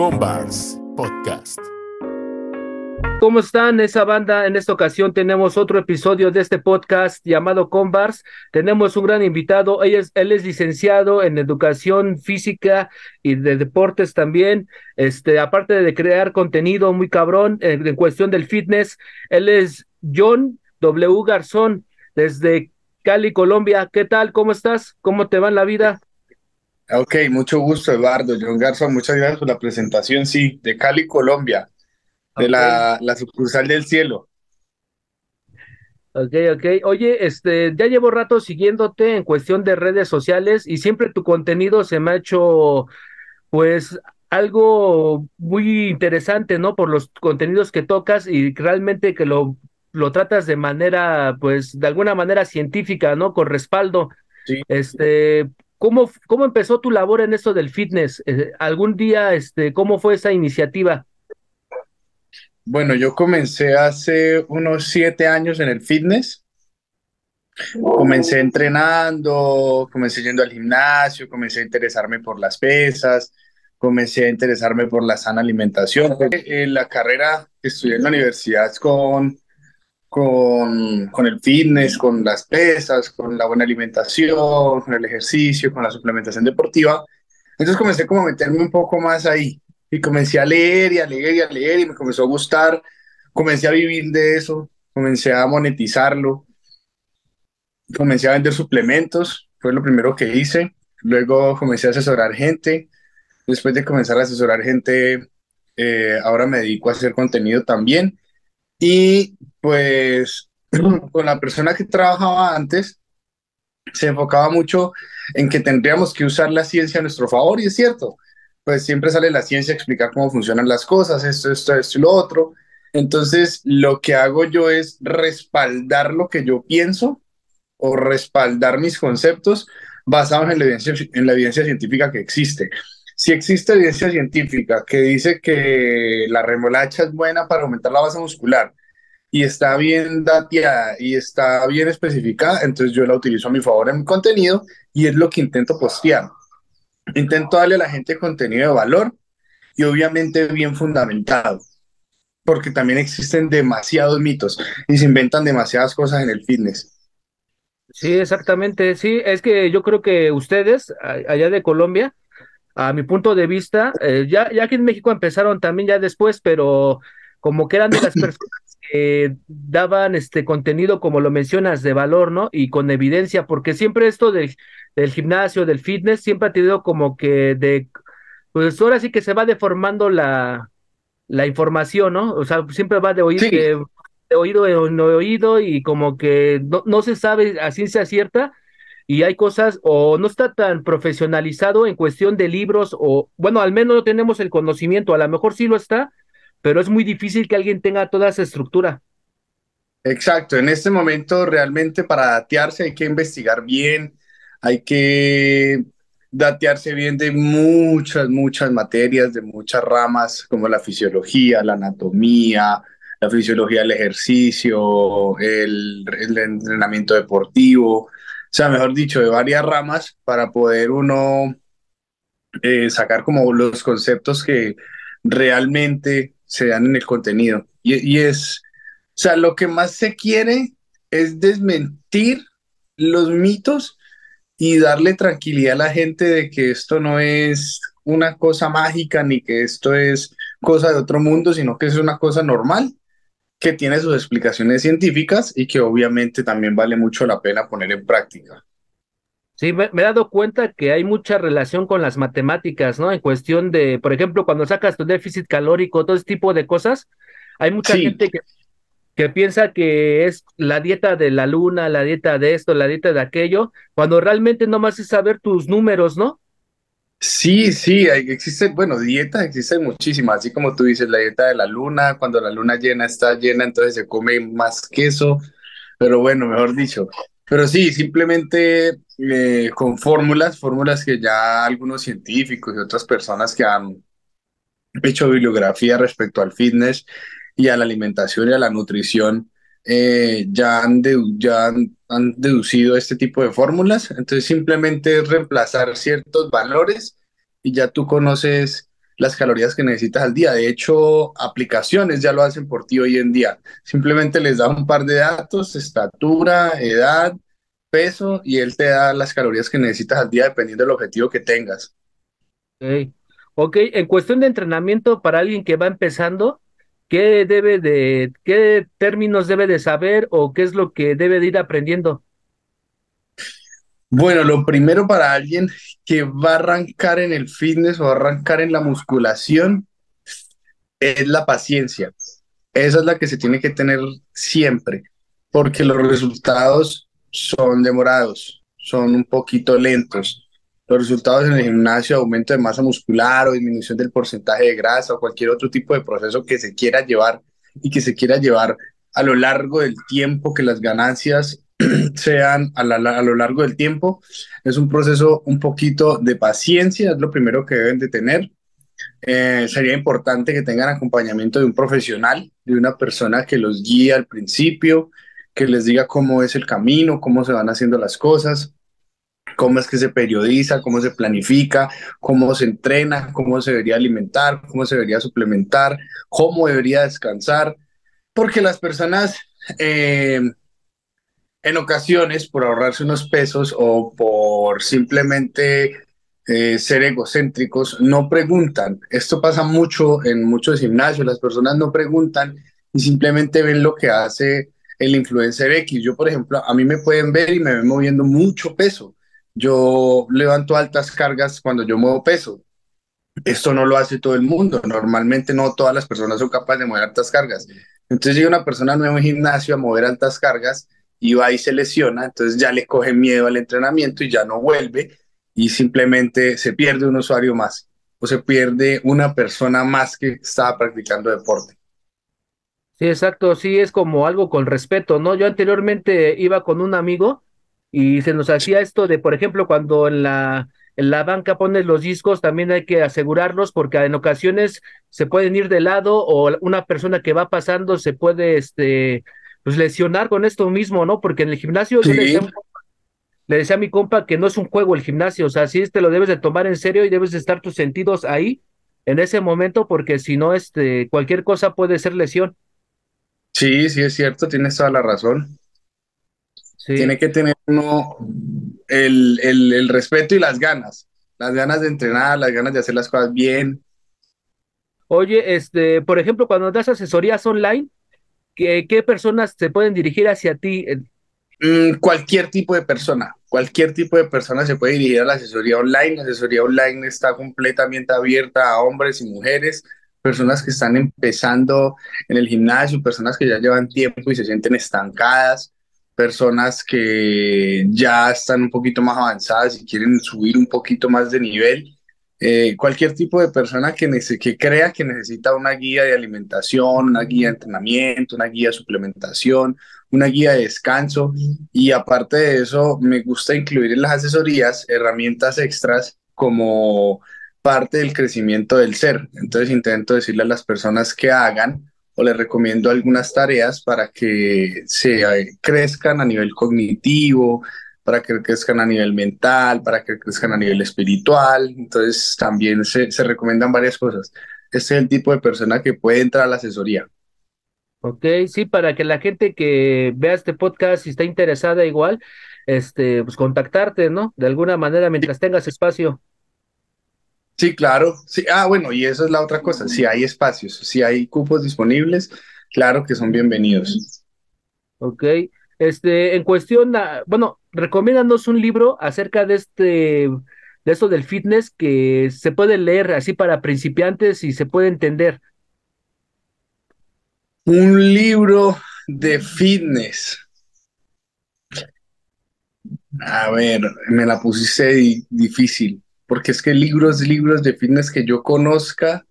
Combars Podcast. ¿Cómo están esa banda? En esta ocasión tenemos otro episodio de este podcast llamado Combars. Tenemos un gran invitado. Él es, licenciado en educación física y de deportes también. Este, aparte de crear contenido muy cabrón en, en cuestión del fitness, él es John W. Garzón desde Cali, Colombia. ¿Qué tal? ¿Cómo estás? ¿Cómo te va en la vida? Ok, mucho gusto, Eduardo. John Garzón, muchas gracias por la presentación. Sí, de Cali, Colombia, de la, la sucursal del cielo. Ok, ok. Oye, este, ya llevo rato siguiéndote en cuestión de redes sociales y siempre tu contenido se me ha hecho, pues, algo muy interesante, ¿no? Por los contenidos que tocas y realmente que lo, lo tratas de manera, pues, de alguna manera científica, ¿no? Con respaldo. Sí. Este, ¿cómo, cómo empezó tu labor en esto del fitness? Eh, ¿algún día, este, cómo fue esa iniciativa? Bueno, yo comencé hace unos siete años en el fitness. Comencé entrenando, comencé yendo al gimnasio, comencé a interesarme por las pesas, comencé a interesarme por la sana alimentación. Eh, la carrera estudié en la universidad con, con, con el fitness, con las pesas, con la buena alimentación, con el ejercicio, con la suplementación deportiva. Entonces comencé como a meterme un poco más ahí y comencé a leer y a leer y a leer y me comenzó a gustar, comencé a vivir de eso, comencé a monetizarlo, comencé a vender suplementos, fue lo primero que hice, luego comencé a asesorar gente, después de comenzar a asesorar gente, eh, ahora me dedico a hacer contenido también y pues con la persona que trabajaba antes se enfocaba mucho en que tendríamos que usar la ciencia a nuestro favor y es cierto pues siempre sale la ciencia a explicar cómo funcionan las cosas, esto, esto, esto y lo otro. Entonces, lo que hago yo es respaldar lo que yo pienso o respaldar mis conceptos basados en la evidencia, en la evidencia científica que existe. Si existe evidencia científica que dice que la remolacha es buena para aumentar la masa muscular y está bien dateada y está bien especificada, entonces yo la utilizo a mi favor en mi contenido y es lo que intento postear. Intento darle a la gente contenido de valor y obviamente bien fundamentado, porque también existen demasiados mitos y se inventan demasiadas cosas en el fitness. Sí, exactamente. Sí, es que yo creo que ustedes, allá de Colombia, a mi punto de vista, eh, ya, ya aquí en México empezaron también ya después, pero como que eran de las personas que daban este contenido, como lo mencionas, de valor, ¿no? Y con evidencia, porque siempre esto del, del gimnasio, del fitness, siempre ha tenido como que de, pues ahora sí que se va deformando la, la información, ¿no? O sea, siempre va de oír Sí. de oído en oído y como que no, no se sabe a ciencia cierta y hay cosas o no está tan profesionalizado en cuestión de libros o bueno, al menos no tenemos el conocimiento, a lo mejor sí lo está, pero es muy difícil que alguien tenga toda esa estructura. Exacto, en este momento realmente para datearse hay que investigar bien, hay que datearse bien de muchas, muchas materias, de muchas ramas, como la fisiología, la anatomía, la fisiología del ejercicio, el, entrenamiento deportivo, o sea, mejor dicho, de varias ramas para poder uno eh, sacar como los conceptos que realmente se dan en el contenido. Y, es, o sea, lo que más se quiere es desmentir los mitos y darle tranquilidad a la gente de que esto no es una cosa mágica ni que esto es cosa de otro mundo, sino que es una cosa normal que tiene sus explicaciones científicas y que obviamente también vale mucho la pena poner en práctica. Sí, me, me he dado cuenta que hay mucha relación con las matemáticas, ¿no? En cuestión de, por ejemplo, cuando sacas tu déficit calórico, todo ese tipo de cosas, hay mucha Sí. gente que, que piensa que es la dieta de la luna, la dieta de esto, la dieta de aquello, cuando realmente nomás es saber tus números, ¿no? Sí, sí, existen, bueno, dietas existen muchísimas, así como tú dices, la dieta de la luna, cuando la luna llena está llena, entonces se come más queso, pero bueno, mejor dicho. Pero sí, simplemente eh, con fórmulas, fórmulas que ya algunos científicos y otras personas que han hecho bibliografía respecto al fitness y a la alimentación y a la nutrición, eh, ya han, han deducido este tipo de fórmulas. Entonces simplemente es reemplazar ciertos valores y ya tú conoces las calorías que necesitas al día. De hecho, aplicaciones ya lo hacen por ti hoy en día. Simplemente les da un par de datos, estatura, edad, peso, y él te da las calorías que necesitas al día dependiendo del objetivo que tengas. Ok, ok, en cuestión de entrenamiento para alguien que va empezando, ¿qué debe de, qué términos debe de saber o qué es lo que debe de ir aprendiendo? Bueno, lo primero para alguien que va a arrancar en el fitness o arrancar en la musculación es la paciencia. Esa es la que se tiene que tener siempre, porque los resultados son demorados, son un poquito lentos. Los resultados en el gimnasio, aumento de masa muscular o disminución del porcentaje de grasa o cualquier otro tipo de proceso que se quiera llevar y que se quiera llevar a lo largo del tiempo, que las ganancias sean a, lo largo del tiempo. Es un proceso un poquito de paciencia, es lo primero que deben de tener. Eh, sería importante que tengan acompañamiento de un profesional, de una persona que los guíe al principio, que les diga cómo es el camino, cómo se van haciendo las cosas, cómo es que se periodiza, cómo se planifica, cómo se entrena, cómo se debería alimentar, cómo se debería suplementar, cómo debería descansar, porque las personas eh, en ocasiones por ahorrarse unos pesos o por simplemente eh, ser egocéntricos, no preguntan. Esto pasa mucho en muchos gimnasios, las personas no preguntan y simplemente ven lo que hace el influencer X. Yo, por ejemplo, a mí me pueden ver y me ven moviendo mucho peso. Yo levanto altas cargas cuando yo muevo peso. Esto no lo hace todo el mundo. Normalmente no todas las personas son capaces de mover altas cargas. Entonces llega una persona nueva en gimnasio a mover altas cargas y va y se lesiona, entonces ya le coge miedo al entrenamiento y ya no vuelve y simplemente se pierde un usuario más o se pierde una persona más que estaba practicando deporte. Sí, exacto, sí, es como algo con respeto, ¿no? Yo anteriormente iba con un amigo y se nos hacía esto de, por ejemplo, cuando en la, en la banca pones los discos, también hay que asegurarlos porque en ocasiones se pueden ir de lado o una persona que va pasando se puede, este, pues lesionar con esto mismo, ¿no? Porque en el gimnasio le, decía, a mi compa que no es un juego el gimnasio, o sea, sí te lo debes de tomar en serio y debes de estar tus sentidos ahí en ese momento porque si no, este, cualquier cosa puede ser lesión. Sí, sí es cierto, tienes toda la razón. Tiene que tener uno el, el, el respeto y las ganas, las ganas de entrenar, las ganas de hacer las cosas bien. Oye, este, por ejemplo, cuando das asesorías online, ¿Qué, personas se pueden dirigir hacia ti? Mm, cualquier tipo de persona, cualquier tipo de persona se puede dirigir a la asesoría online. La asesoría online está completamente abierta a hombres y mujeres, personas que están empezando en el gimnasio, personas que ya llevan tiempo y se sienten estancadas, personas que ya están un poquito más avanzadas y quieren subir un poquito más de nivel eh, cualquier tipo de persona que, que crea que necesita una guía de alimentación, una guía de entrenamiento, una guía de suplementación, una guía de descanso. Y aparte de eso, me gusta incluir en las asesorías herramientas extras como parte del crecimiento del ser. Entonces intento decirle a las personas que hagan o les recomiendo algunas tareas para que se eh, crezcan a nivel cognitivo, para que crezcan a nivel mental, para que crezcan a nivel espiritual. Entonces también se, se recomiendan varias cosas. Este es el tipo de persona que puede entrar a la asesoría. Ok, sí, para que la gente que vea este podcast y está interesada igual, este, pues contactarte, ¿no? De alguna manera mientras tengas espacio. Sí, claro. Sí, ah, bueno, y eso es la otra cosa. Si hay espacios, si hay cupos disponibles, claro que son bienvenidos. Ok. Este, en cuestión, bueno, recomiéndanos un libro acerca de este, de esto del fitness que se puede leer así para principiantes y se puede entender. Un libro de fitness. A ver, me la pusiste difícil, porque es que libros, libros de fitness que yo conozca,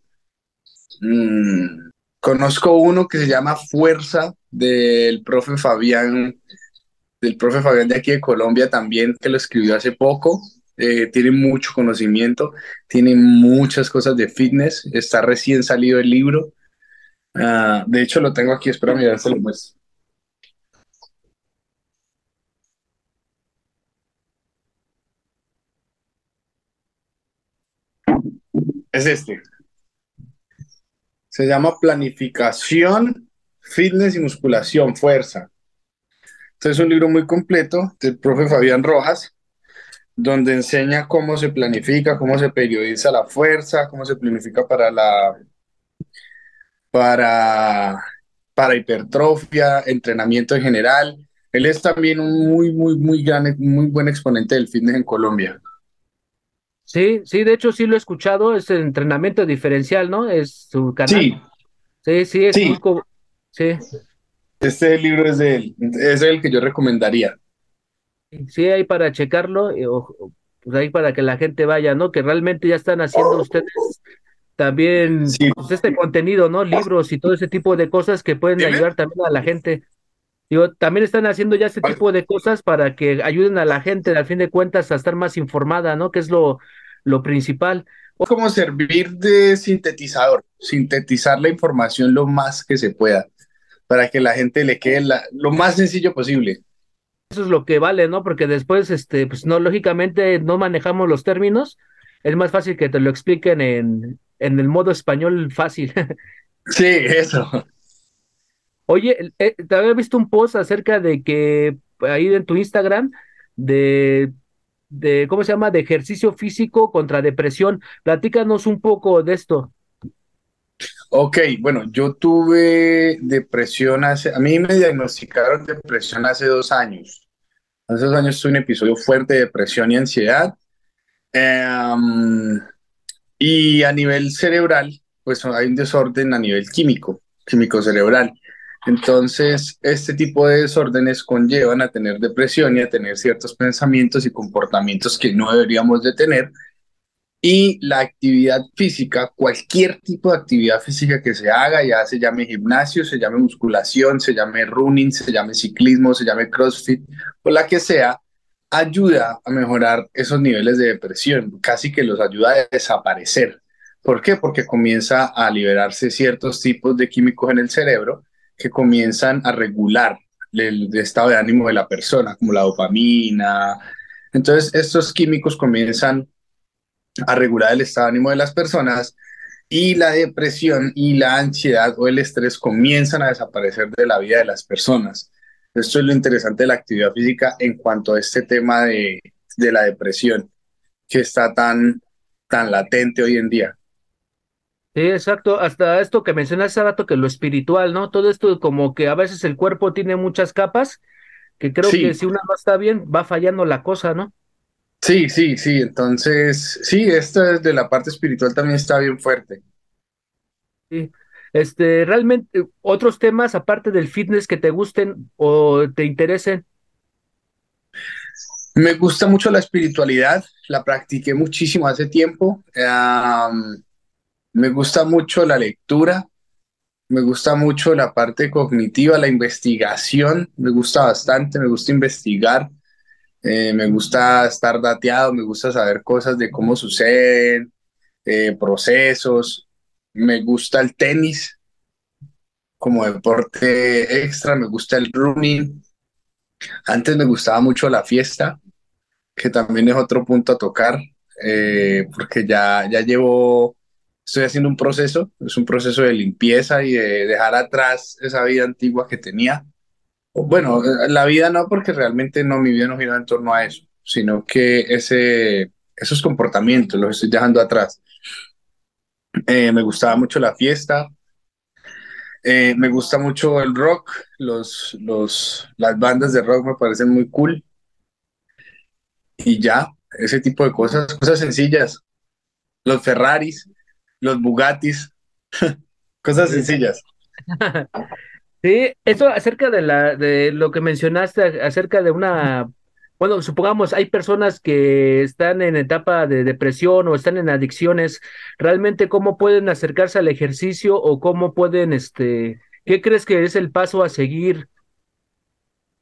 mmm, Conozco uno que se llama Fuerza del profe Fabián, del profe Fabián de aquí de Colombia también, que lo escribió hace poco. Eh, tiene mucho conocimiento, tiene muchas cosas de fitness, está recién salido el libro. Ah, de hecho, lo tengo aquí, espera, ya se lo muestro. Es este. Se llama Planificación, Fitness y Musculación, Fuerza. Entonces es un libro muy completo del profe Fabián Rojas, donde enseña cómo se planifica, cómo se periodiza la fuerza, cómo se planifica para la para, para hipertrofia, entrenamiento en general. Él es también un muy, muy, muy gran, muy buen exponente del fitness en Colombia. Sí, sí, de hecho sí lo he escuchado, es el entrenamiento diferencial, ¿no? Es su canal. Sí, Sí, sí, es Sí. muy sí, este libro es de él, es el que yo recomendaría. sí, ahí para checarlo, o- o, pues ahí para que la gente vaya, ¿no? Que realmente ya están haciendo ustedes también Sí. pues, este contenido, ¿no? Libros y todo ese tipo de cosas que pueden Dime. ayudar también a la gente. Digo, también están haciendo ya ese Vale. tipo de cosas para que ayuden a la gente, al fin de cuentas, a estar más informada, ¿no? Que es lo, lo principal. Es como servir de sintetizador, sintetizar la información lo más que se pueda, para que la gente le quede la- lo más sencillo posible. Eso es lo que vale, ¿no? Porque después, este, pues no, lógicamente no manejamos los términos. Es más fácil que te lo expliquen en, en el modo español fácil. Sí, eso. Oye, eh, te había visto un post acerca de que ahí en tu Instagram de, de, ¿cómo se llama? De ejercicio físico contra depresión. Platícanos un poco de esto. Ok, bueno, yo tuve depresión hace, a mí me diagnosticaron depresión hace dos años. Hace dos años tuve un episodio fuerte de depresión y ansiedad. Em, y a nivel cerebral, pues hay un desorden a nivel químico, químico cerebral. Entonces, este tipo de desórdenes conllevan a tener depresión y a tener ciertos pensamientos y comportamientos que no deberíamos de tener. Y la actividad física, cualquier tipo de actividad física que se haga, ya se llame gimnasio, se llame musculación, se llame running, se llame ciclismo, se llame crossfit, o la que sea, ayuda a mejorar esos niveles de depresión, casi que los ayuda a desaparecer. ¿Por qué? Porque comienza a liberarse ciertos tipos de químicos en el cerebro que comienzan a regular el, estado de ánimo de la persona, como la dopamina. Entonces, estos químicos comienzan a regular el estado de ánimo de las personas y la depresión y la ansiedad o el estrés comienzan a desaparecer de la vida de las personas. Esto es lo interesante de la actividad física en cuanto a este tema de, de la depresión que está tan, tan latente hoy en día. Sí, exacto. Hasta esto que mencionaste hace rato, que lo espiritual, ¿no? Todo esto como que a veces el cuerpo tiene muchas capas, que creo Sí. que si una no está bien, va fallando la cosa, ¿no? Sí, sí, sí. Entonces, sí, esto de la parte espiritual también está bien fuerte. Sí. Este, realmente, otros temas aparte del fitness que te gusten o te interesen. Me gusta mucho la espiritualidad, la practiqué muchísimo hace tiempo. Me gusta mucho la lectura, me gusta mucho la parte cognitiva, la investigación, me gusta bastante, me gusta investigar, eh, me gusta estar dateado, me gusta saber cosas de cómo suceden, eh, procesos, me gusta el tenis como deporte extra, me gusta el running. Antes me gustaba mucho la fiesta, que también es otro punto a tocar, eh, porque ya, ya llevo, estoy haciendo un proceso, es un proceso de limpieza y de dejar atrás esa vida antigua que tenía. Bueno, la vida no, porque realmente no, mi vida no gira en torno a eso, sino que ese, esos comportamientos los estoy dejando atrás. Eh, me gustaba mucho la fiesta, eh, me gusta mucho el rock, los, los, las bandas de rock me parecen muy cool y ya, ese tipo de cosas, cosas sencillas, los Ferraris, los Bugattis, cosas sencillas. Sí, eso acerca de la de lo que mencionaste acerca de una, bueno, supongamos hay personas que están en etapa de depresión o están en adicciones, realmente cómo pueden acercarse al ejercicio o cómo pueden, este, ¿qué crees que es el paso a seguir?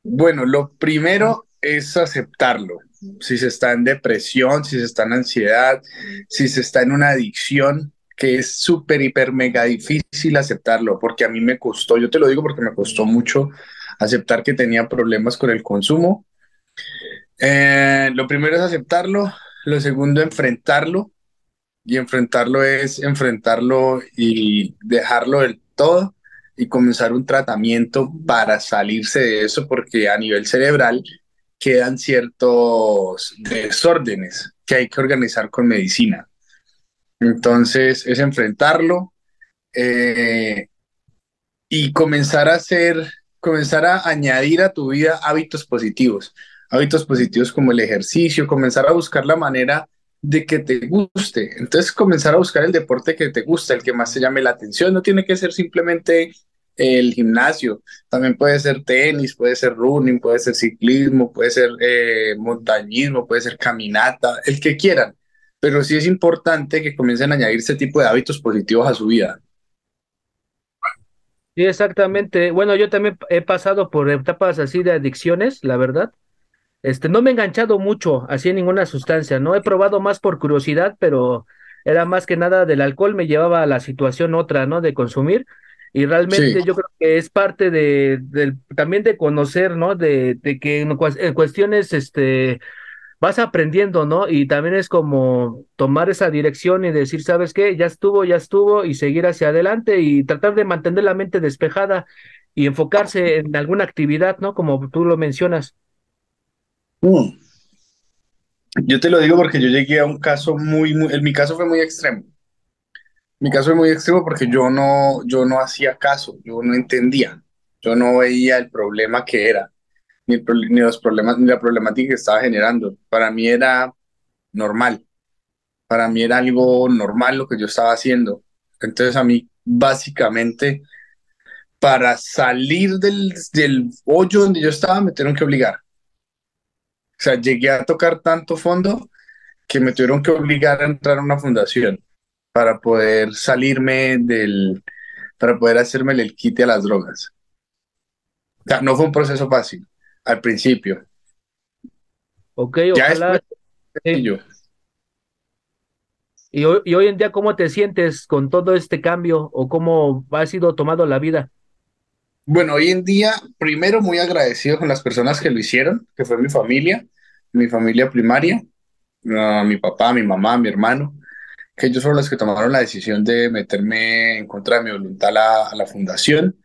Bueno, lo primero es aceptarlo. Si se está en depresión, si se está en ansiedad, si se está en una adicción, que es súper, hiper, mega difícil aceptarlo, porque a mí me costó, yo te lo digo porque me costó mucho aceptar que tenía problemas con el consumo. Eh, lo primero es aceptarlo, lo segundo, enfrentarlo, Y enfrentarlo es enfrentarlo y dejarlo del todo y comenzar un tratamiento para salirse de eso, porque a nivel cerebral quedan ciertos desórdenes que hay que organizar con medicina. Entonces es enfrentarlo eh, y comenzar a hacer, comenzar a añadir a tu vida hábitos positivos, hábitos positivos como el ejercicio, comenzar a buscar la manera de que te guste. Entonces comenzar a buscar el deporte que te gusta, el que más te llame la atención. No tiene que ser simplemente el gimnasio, también puede ser tenis, puede ser running, puede ser ciclismo, puede ser eh, montañismo, puede ser caminata, el que quieran. Pero sí es importante que comiencen a añadir ese tipo de hábitos positivos a su vida. Sí, exactamente. Bueno, yo también he pasado por etapas así de adicciones, la verdad. Este, no me he enganchado mucho así en ninguna sustancia, ¿no? He probado más por curiosidad, pero era más que nada del alcohol, me llevaba a la situación otra, ¿no? De consumir. Y realmente yo creo que es parte de, también de conocer, ¿no? De, de que en, cuestiones, este, vas aprendiendo, ¿no? Y también es como tomar esa dirección y decir, ¿sabes qué? Ya estuvo, ya estuvo, y seguir hacia adelante y tratar de mantener la mente despejada y enfocarse en alguna actividad, ¿no? Como tú lo mencionas. Mm. Yo te lo digo porque yo llegué a un caso muy, muy, en mi caso fue muy extremo. Mi caso fue muy extremo porque yo no, yo no hacía caso, yo no entendía, yo no veía el problema que era ni, los problemas, ni la problemática que estaba generando. Para mí era normal. Para mí era algo normal lo que yo estaba haciendo. Entonces a mí básicamente para salir del, del hoyo donde yo estaba me tuvieron que obligar. O sea, llegué a tocar tanto fondo que me tuvieron que obligar a entrar a una fundación para poder salirme del, para poder hacerme el quite a las drogas. O sea, no fue un proceso fácil al principio. Ok, ojalá. Y, hoy, y hoy en día, ¿cómo te sientes con todo este cambio o cómo ha sido tomado la vida? Bueno, hoy en día, primero muy agradecido con las personas que lo hicieron, que fue mi familia, mi familia primaria, mi papá, mi mamá, mi hermano, que ellos fueron los que tomaron la decisión de meterme en contra de mi voluntad a la fundación.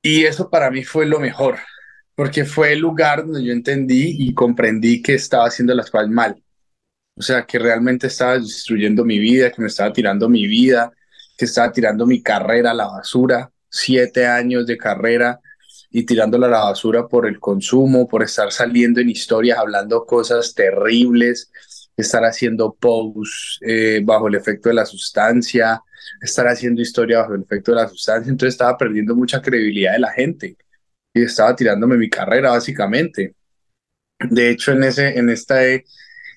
Y eso para mí fue lo mejor, porque fue el lugar donde yo entendí y comprendí que estaba haciendo las cosas mal. O sea, que realmente estaba destruyendo mi vida, que me estaba tirando mi vida, que estaba tirando mi carrera a la basura, siete años de carrera y tirándola a la basura por el consumo, por estar saliendo en historias, hablando cosas terribles, estar haciendo posts eh, bajo el efecto de la sustancia, estar haciendo historia bajo el efecto de la sustancia. Entonces estaba perdiendo mucha credibilidad de la gente y estaba tirándome mi carrera básicamente. De hecho, en, ese, en, esta, en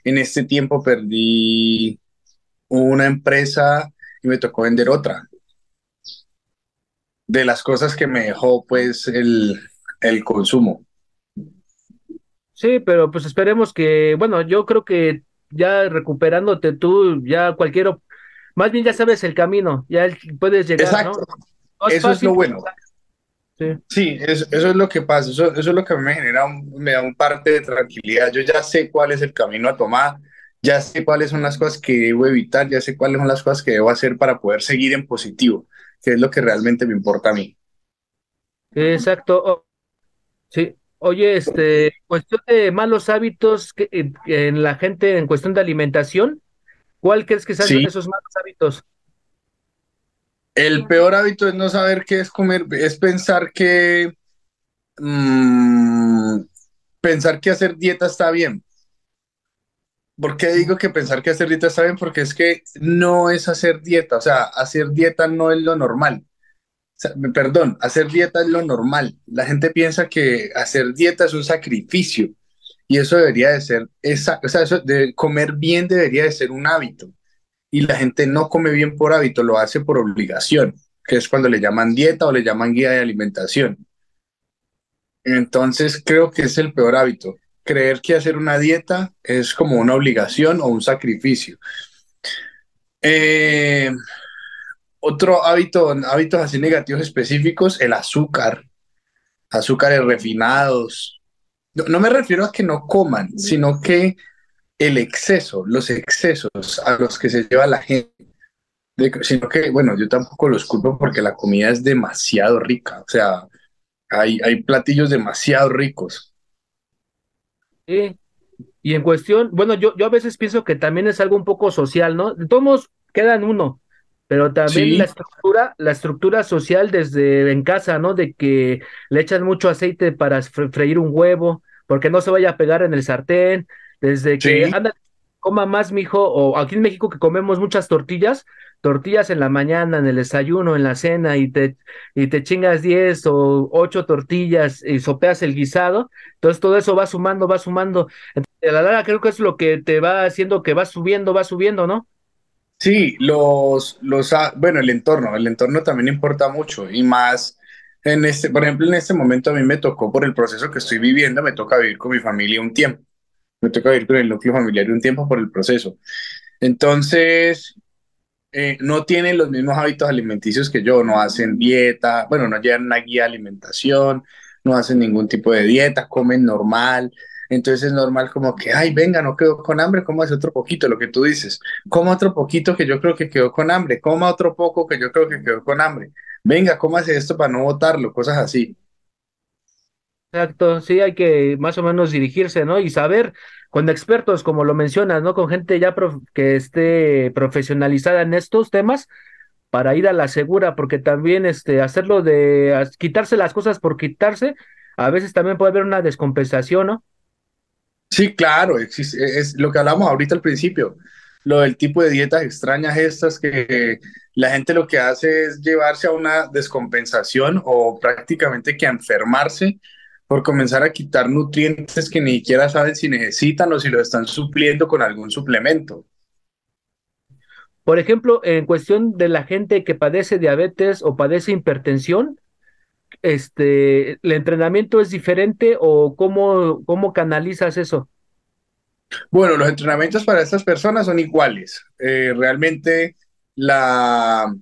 este tiempo perdí una empresa y me tocó vender otra. De las cosas que me dejó, pues, el, el consumo. Sí, pero pues esperemos que, bueno, yo creo que ya recuperándote tú, ya cualquier, más bien ya sabes el camino, ya puedes llegar, Exacto. Eso es lo bueno. Sí, eso, es lo que pasa, eso, es lo que me genera, me da un parte de tranquilidad. Yo ya sé cuál es el camino a tomar, ya sé cuáles son las cosas que debo evitar, ya sé cuáles son las cosas que debo hacer para poder seguir en positivo, que es lo que realmente me importa a mí. Exacto. sí. Oye, este, cuestión de malos hábitos que, en la gente en cuestión de alimentación, ¿cuál crees que sean esos malos hábitos? El peor hábito es no saber qué es comer, es pensar que mm, pensar que hacer dieta está bien. ¿Por qué digo que pensar que hacer dieta está bien? Porque es que no es hacer dieta, o sea, hacer dieta no es lo normal. perdón, hacer dieta es lo normal. La gente piensa que hacer dieta es un sacrificio y eso debería de ser, esa, o sea, eso de comer bien debería de ser un hábito y la gente no come bien por hábito, lo hace por obligación, que es cuando le llaman dieta o le llaman guía de alimentación. Entonces creo que es el peor hábito, creer que hacer una dieta es como una obligación o un sacrificio. Eh, otro hábito, hábitos así negativos específicos, el azúcar, azúcares refinados. no me refiero a que no coman, sino que el exceso, los excesos a los que se lleva la gente, sino que, bueno, yo tampoco los culpo porque la comida es demasiado rica, o sea, hay, hay platillos demasiado ricos. Sí, y en cuestión, bueno, yo, yo a veces pienso que también es algo un poco social, ¿no? De todos modos, quedan uno, pero también la estructura, la estructura social desde en casa, ¿no? De que le echan mucho aceite para freír un huevo, porque no se vaya a pegar en el sartén, desde que anda, coma más, mijo, o aquí en México que comemos muchas tortillas, tortillas en la mañana, en el desayuno, en la cena, y te, y te chingas 10 o 8 tortillas y sopeas el guisado, entonces todo eso va sumando, va sumando. Entonces, a la larga creo que es lo que te va haciendo que va subiendo, va subiendo, ¿no? Sí, los, los, ah, bueno, el entorno, el entorno también importa mucho y más en este, por ejemplo, en este momento a mí me tocó por el proceso que estoy viviendo, me toca vivir con mi familia un tiempo, me toca vivir con el núcleo familiar un tiempo por el proceso. Entonces, eh, no tienen los mismos hábitos alimenticios que yo, no hacen dieta, bueno, no llevan una guía de alimentación, no hacen ningún tipo de dieta, comen normal, entonces es normal como que, ay, venga, no quedó con hambre, coma otro poquito, lo que tú dices. Coma otro poquito que yo creo que quedó con hambre. Coma otro poco que yo creo que quedó con hambre. Venga, cómase esto para no botarlo, cosas así. Exacto, sí, hay que más o menos dirigirse, ¿no? Y saber con expertos, como lo mencionas, ¿no? Con gente ya que esté profesionalizada en estos temas para ir a la segura, porque también este, hacerlo de quitarse las cosas por quitarse, a veces también puede haber una descompensación, ¿no? Sí, claro, existe, es lo que hablamos ahorita al principio, lo del tipo de dietas extrañas estas que la gente lo que hace es llevarse a una descompensación o prácticamente que enfermarse por comenzar a quitar nutrientes que ni siquiera saben si necesitan o si lo están supliendo con algún suplemento. Por ejemplo, en cuestión de la gente que padece diabetes o padece hipertensión, este, el entrenamiento es diferente o cómo, cómo canalizas eso? Bueno, los entrenamientos para estas personas son iguales. Eh, realmente la,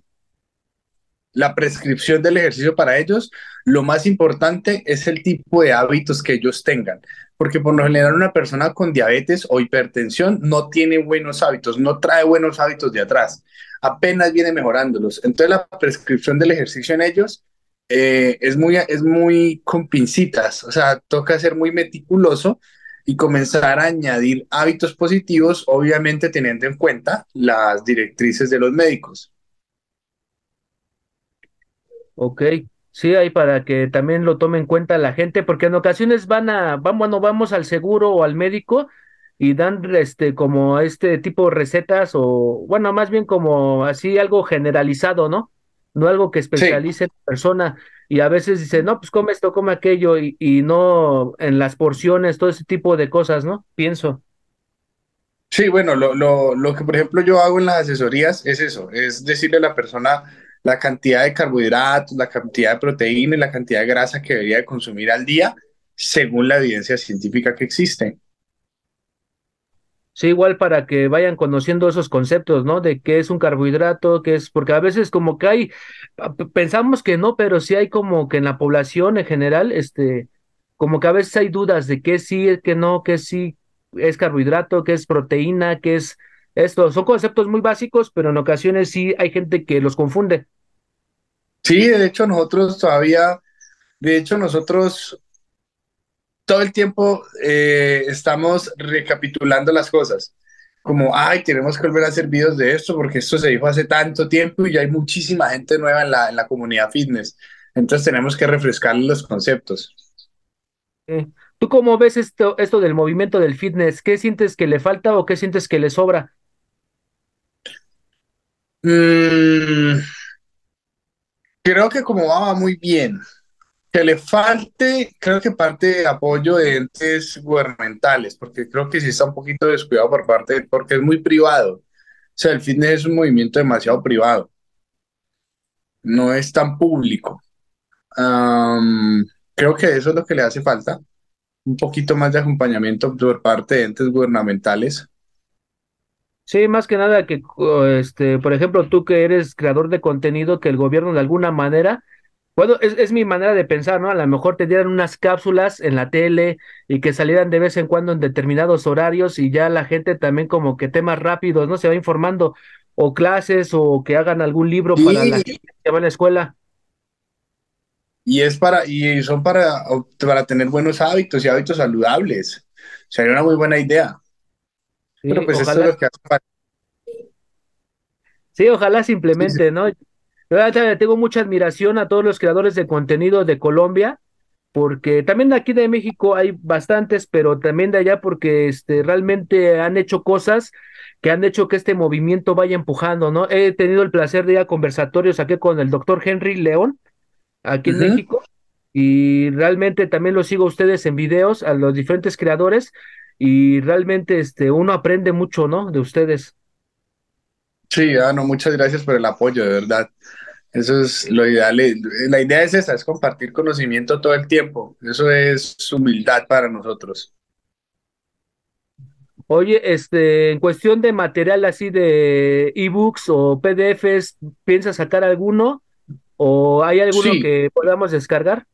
la prescripción del ejercicio para ellos, lo más importante es el tipo de hábitos que ellos tengan, porque por lo general una persona con diabetes o hipertensión no tiene buenos hábitos, no trae buenos hábitos de atrás, apenas viene mejorándolos. Entonces la prescripción del ejercicio en ellos eh, es, muy, es muy con pincitas, o sea, toca ser muy meticuloso y comenzar a añadir hábitos positivos, obviamente teniendo en cuenta las directrices de los médicos. Ok, sí, ahí para que también lo tome en cuenta la gente, porque en ocasiones van a, van, bueno, vamos al seguro o al médico y dan este como este tipo de recetas o bueno, más bien como así algo generalizado, ¿no? no algo que especialice la persona. Y a veces dice, no, pues come esto, come aquello, y, y no en las porciones, todo ese tipo de cosas, ¿no? Pienso. Sí, bueno, lo, lo, lo que por ejemplo yo hago en las asesorías es eso, es decirle a la persona la cantidad de carbohidratos, la cantidad de proteína y la cantidad de grasa que debería de consumir al día según la evidencia científica que existe. Sí, igual para que vayan conociendo esos conceptos, ¿no? De qué es un carbohidrato, qué es, porque a veces como que hay, pensamos que no, pero sí hay como que en la población en general, este, como que a veces hay dudas de qué sí, qué no, qué sí es carbohidrato, qué es proteína, qué es esto. Son conceptos muy básicos, pero en ocasiones sí hay gente que los confunde. Sí, de hecho nosotros todavía, de hecho nosotros todo el tiempo eh, estamos recapitulando las cosas. Como, ay, tenemos que volver a hacer videos de esto porque esto se dijo hace tanto tiempo y ya hay muchísima gente nueva en la, en la comunidad fitness. Entonces tenemos que refrescar los conceptos. ¿Tú cómo ves esto, esto del movimiento del fitness? ¿Qué sientes que le falta o qué sientes que le sobra? Mm, creo que como va, muy bien que le falte, creo que parte de apoyo de entes gubernamentales, porque creo que sí está un poquito descuidado por parte, porque es muy privado. O sea, el fitness es un movimiento demasiado privado. No es tan público. creo que eso es lo que le hace falta. Un poquito más de acompañamiento por parte de entes gubernamentales. Sí, más que nada que, este, por ejemplo, tú que eres creador de contenido, que el gobierno de alguna manera Bueno, es, es, mi manera de pensar, ¿no? A lo mejor te dieran unas cápsulas en la tele y que salieran de vez en cuando en determinados horarios y ya la gente también como que temas rápidos, ¿no? Se va informando o clases o que hagan algún libro Sí. para la gente que va a la escuela. Y es para, y son para, para tener buenos hábitos y hábitos saludables. Sería una muy buena idea. Sí, Pero pues es ojalá, lo que hace falta. sí, ojalá se Sí, sí. implemente, ¿no? Yo tengo mucha admiración a todos los creadores de contenido de Colombia, porque también aquí de México hay bastantes, pero también de allá porque este, realmente han hecho cosas que han hecho que este movimiento vaya empujando, ¿no? He tenido el placer de ir a conversatorios aquí con el doctor Henry León, aquí en. México, y realmente también los sigo a ustedes en videos, a los diferentes creadores, y realmente este, uno aprende mucho, ¿no? De ustedes. Sí, ah, no, muchas gracias por el apoyo, de verdad. Eso es lo ideal. eh, La idea es esa, es compartir conocimiento todo el tiempo. Eso es humildad para nosotros. Oye, este, en cuestión de material así de ebooks o PDFs, ¿piensas sacar alguno? ¿O hay alguno Sí, que podamos descargar?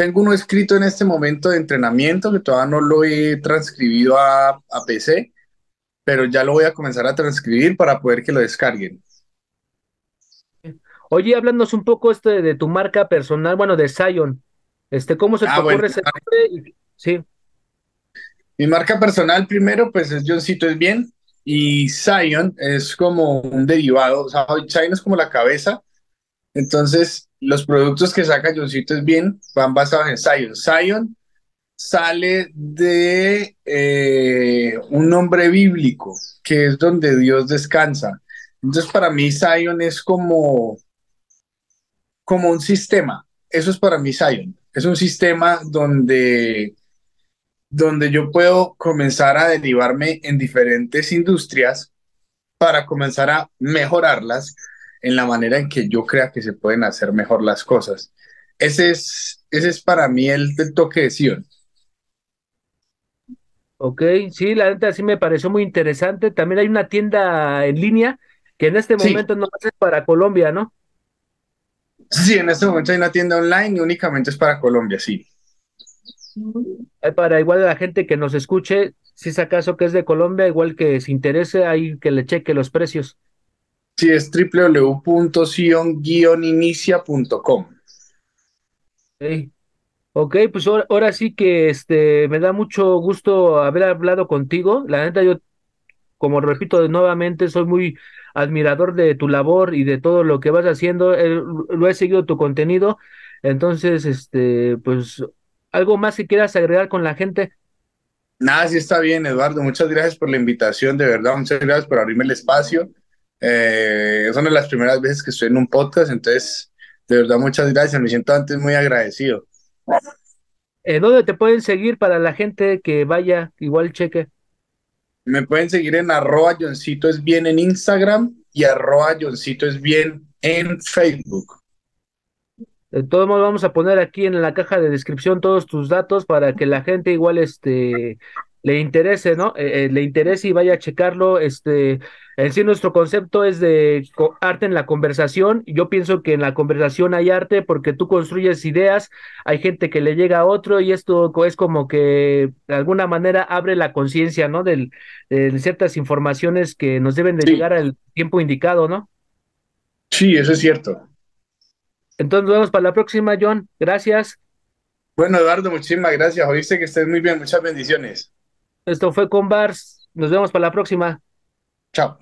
Tengo uno escrito en este momento de entrenamiento que todavía no lo he transcribido a, a PC, pero ya lo voy a comenzar a transcribir para poder que lo descarguen. Oye, háblanos un poco este de tu marca personal, bueno, de Zion. Este, ¿cómo se te Ah, bueno, ocurre ese nombre? Y- Sí, mi marca personal primero, pues es Johncito es bien y Zion es como un derivado, o sea, Zion es como la cabeza, entonces los productos que saca Johncito es bien van basados en Zion. Zion sale de eh, un nombre bíblico, que es donde Dios descansa. Entonces, para mí, Zion es como, como un sistema. Eso es para mí, Zion. Es un sistema donde, donde yo puedo comenzar a derivarme en diferentes industrias para comenzar a mejorarlas en la manera en que yo crea que se pueden hacer mejor las cosas. Ese es, ese es para mí el, el toque de Zion. ok, sí, la neta sí me pareció muy interesante. También hay una tienda en línea que en este Sí, momento no es para Colombia, ¿no? Sí, en este momento hay una tienda online y únicamente es para Colombia, sí. Para igual la gente que nos escuche, si es acaso que es de Colombia, igual que se interese, ahí que le cheque los precios. Sí, es www.sion-inicia.com. Ok, Ok, pues ahora, ahora sí que este me da mucho gusto haber hablado contigo. La neta, yo, como repito nuevamente, soy muy admirador de tu labor y de todo lo que vas haciendo. Eh, lo he seguido tu contenido. Entonces, este, pues, algo más que quieras agregar con la gente. Nada, sí está bien, Eduardo. Muchas gracias por la invitación, de verdad. Muchas gracias por abrirme el espacio. Eh, es una de las primeras veces que estoy en un podcast, entonces, de verdad, muchas gracias. Me siento antes muy agradecido. Eh, ¿dónde te pueden seguir para la gente que vaya, igual cheque? Me pueden seguir en arroba Johncito es bien en Instagram y arroba Johncito es bien en Facebook. De todos modos, vamos a poner aquí en la caja de descripción todos tus datos para que la gente igual este le interese, ¿no? Eh, eh, le interese y vaya a checarlo. Este, en sí nuestro concepto es de arte en la conversación. Yo pienso que en la conversación hay arte porque tú construyes ideas, hay gente que le llega a otro y esto es como que de alguna manera abre la conciencia, ¿no? Del, de ciertas informaciones que nos deben de Sí, llegar al tiempo indicado, ¿no? sí, eso es cierto. Entonces nos vemos para la próxima, John. Gracias. Bueno, Eduardo, muchísimas gracias. Oíste que estés muy bien. Muchas bendiciones. Esto fue con Bars. Nos vemos para la próxima. Chao.